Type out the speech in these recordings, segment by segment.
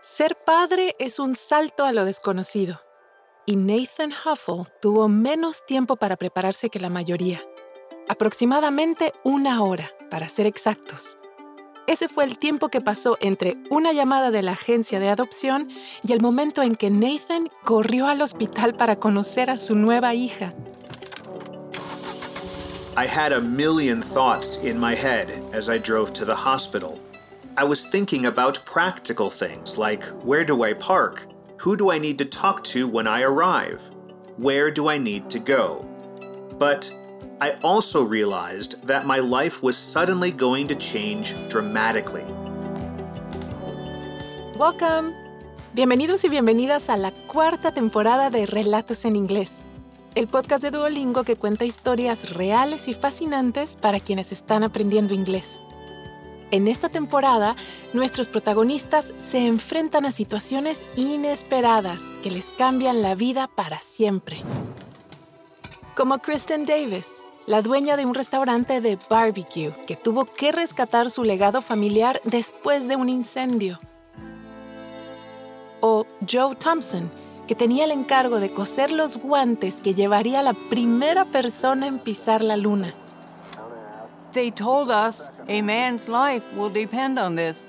Ser padre es un salto a lo desconocido. Y Nathan Huffle tuvo menos tiempo para prepararse que la mayoría. Aproximadamente una hora, para ser exactos. Ese fue el tiempo que pasó entre una llamada de la agencia de adopción y el momento en que Nathan corrió al hospital para conocer a su nueva hija. I had a million thoughts in my head as I drove to the hospital. I was thinking about practical things like where do I park? Who do I need to talk to when I arrive? Where do I need to go? But I also realized that my life was suddenly going to change dramatically. Welcome. Bienvenidos y bienvenidas a la cuarta temporada de Relatos en Inglés, el podcast de Duolingo que cuenta historias reales y fascinantes para quienes están aprendiendo inglés. En esta temporada, nuestros protagonistas se enfrentan a situaciones inesperadas que les cambian la vida para siempre. Como Kristen Davis, la dueña de un restaurante de barbecue que tuvo que rescatar su legado familiar después de un incendio. O Joe Thompson, que tenía el encargo de coser los guantes que llevaría la primera persona en pisar la luna. They told us a man's life will depend on this.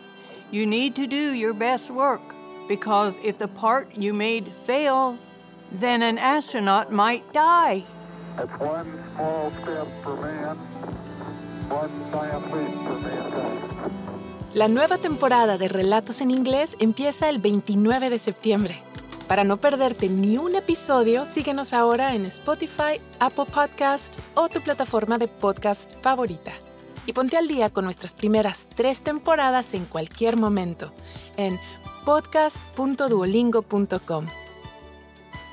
You need to do your best work because if the part you made fails, then an astronaut might die. That's one small step for man, one giant leap for mankind. La nueva temporada de Relatos en Inglés empieza el 29 de septiembre. Para no perderte ni un episodio, síguenos ahora en Spotify, Apple Podcasts o tu plataforma de podcast favorita. Y ponte al día con nuestras primeras tres temporadas en cualquier momento en podcast.duolingo.com.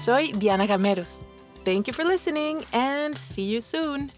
Soy Diana Gameros. Thank you for listening and see you soon.